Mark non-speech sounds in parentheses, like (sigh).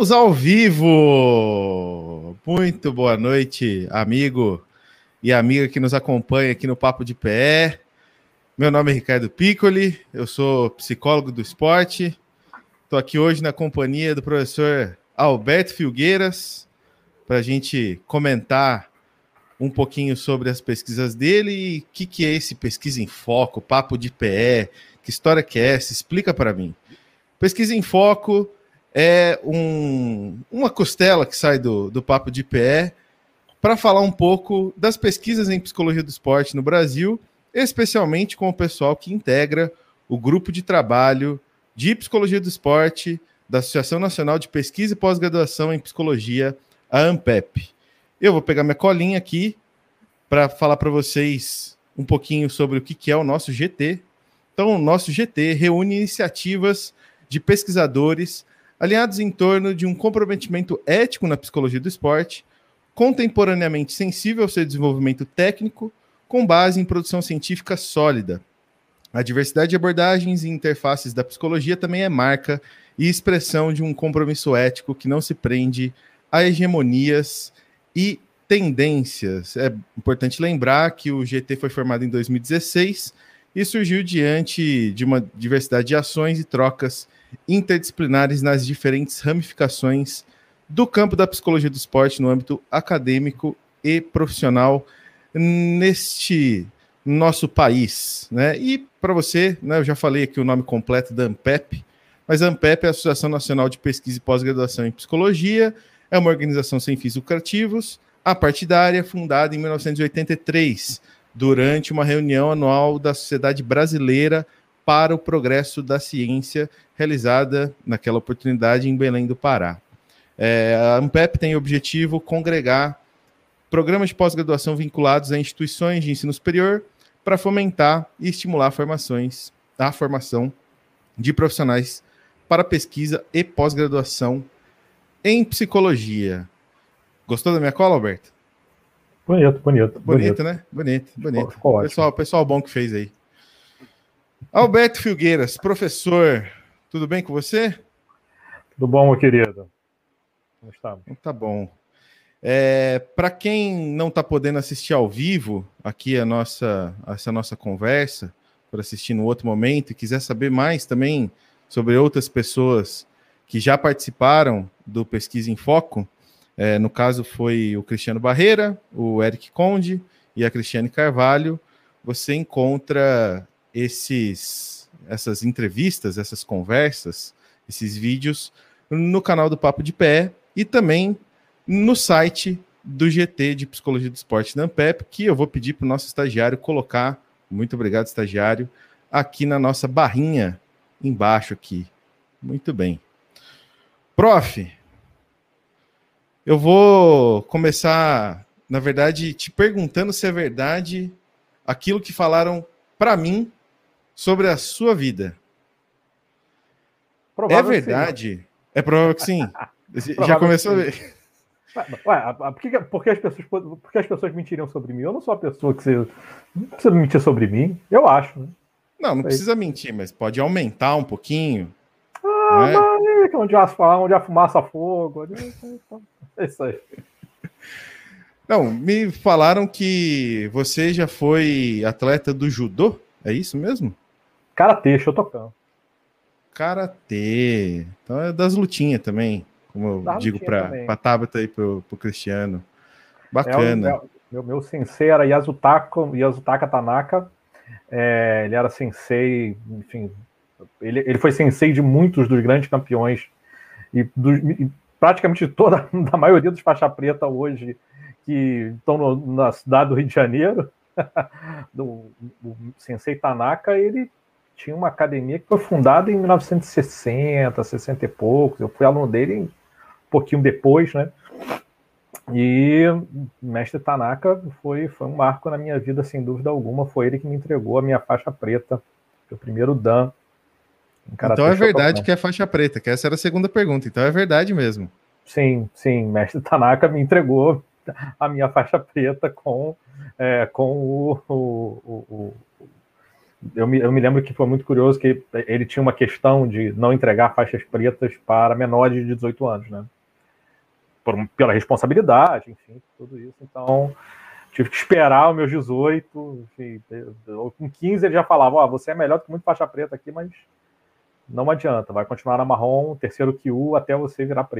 Estamos ao vivo! Muito boa noite, amigo e amiga que nos acompanha aqui no Papo de Pé. Meu nome é Ricardo Piccoli, eu sou psicólogo do esporte. Estou aqui hoje na companhia do professor Alberto Filgueiras para a gente comentar um pouquinho sobre as pesquisas dele e o que, que é esse Pesquisa em Foco, Papo de Pé, que história que é essa? Explica para mim. Pesquisa em Foco é um, uma costela que sai do, do Papo de Pé para falar um pouco das pesquisas em psicologia do esporte no Brasil, especialmente com o pessoal que integra o grupo de trabalho de psicologia do esporte da Associação Nacional de Pesquisa e Pós-Graduação em Psicologia, a ANPEP. Eu vou pegar minha colinha aqui para falar para vocês um pouquinho sobre o que é o nosso GT. Então, o nosso GT reúne iniciativas de pesquisadores alinhados em torno de um comprometimento ético na psicologia do esporte, contemporaneamente sensível ao seu desenvolvimento técnico, com base em produção científica sólida. A diversidade de abordagens e interfaces da psicologia também é marca e expressão de um compromisso ético que não se prende a hegemonias e tendências. É importante lembrar que o GT foi formado em 2016 e surgiu diante de uma diversidade de ações e trocas interdisciplinares nas diferentes ramificações do campo da psicologia do esporte no âmbito acadêmico e profissional neste nosso país, né? E para você, né, eu já falei aqui o nome completo da ANPEP, mas a ANPEP é a Associação Nacional de Pesquisa e Pós-Graduação em Psicologia, é uma organização sem fins lucrativos, apartidária, fundada em 1983, durante uma reunião anual da Sociedade Brasileira para o Progresso da Ciência, realizada naquela oportunidade em Belém do Pará. É, a ANPEP tem o objetivo congregar programas de pós-graduação vinculados a instituições de ensino superior para fomentar e estimular formações, a formação de profissionais para pesquisa e pós-graduação em psicologia. Gostou da minha cola, Alberto? Bonito, bonito. Bonito, bonito. né? Bonito, bonito. Ficou pessoal, pessoal bom que fez aí. Alberto Filgueiras, professor, tudo bem com você? Tudo bom, meu querido. Como está? Tá bom. É, Para quem não está podendo assistir ao vivo aqui a nossa, essa nossa conversa, por assistir no outro momento e quiser saber mais também sobre outras pessoas que já participaram do Pesquisa em Foco, é, no caso foi o Cristiano Barreira, o Eric Conde e a Cristiane Carvalho, você encontra esses, essas entrevistas, essas conversas, esses vídeos no canal do Papo de Pé e também no site do GT de Psicologia do Esporte da Ampep, que eu vou pedir para o nosso estagiário colocar, muito obrigado, estagiário, aqui na nossa barrinha embaixo aqui. Muito bem. Prof, eu vou começar, na verdade, te perguntando se é verdade aquilo que falaram para mim sobre a sua vida. Provável é verdade? Sim. É provável que sim. (laughs) Já começou a ver. Ué, por, que, por, que as pessoas, por que as pessoas mentiriam sobre mim? Eu não sou a pessoa que você. Não precisa mentir sobre mim, eu acho. Né? Não, não precisa mentir, mas pode aumentar um pouquinho. Ah, né? mas onde há, onde há fumaça, fogo. É isso aí. Não, me falaram que você já foi atleta do judô, é isso mesmo? Karatê, Shotokan. Karatê. Então é das lutinhas também, como eu das digo para a Tabata e pro, pro Cristiano. Bacana. É, meu, meu sensei era Yasutaka, Yasutaka Tanaka. É, ele era sensei, enfim, ele, ele foi sensei de muitos dos grandes campeões e, do, e praticamente (laughs) toda a maioria dos faixa preta hoje que estão no, na cidade do Rio de Janeiro. (laughs) do, o Sensei Tanaka, ele tinha uma academia que foi fundada em 1960, 60 e poucos. Eu fui aluno dele um pouquinho depois, né? E o mestre Tanaka foi, foi um marco na minha vida, sem dúvida alguma. Foi ele que me entregou a minha faixa preta, o primeiro Dan. Então é verdade que é faixa preta, que essa era a segunda pergunta. Então é verdade mesmo. Sim, sim. Mestre Tanaka me entregou a minha faixa preta com, é, com o, o, o, eu me, eu me lembro que foi muito curioso que ele tinha uma questão de não entregar faixas pretas para menores de 18 anos, né? Por, pela responsabilidade, enfim, tudo isso. Então, tive que esperar os meus 18, enfim, com 15 ele já falava, ó, você é melhor do que muito faixa preta aqui, mas não adianta, vai continuar na marrom, terceiro QU até você virar preto.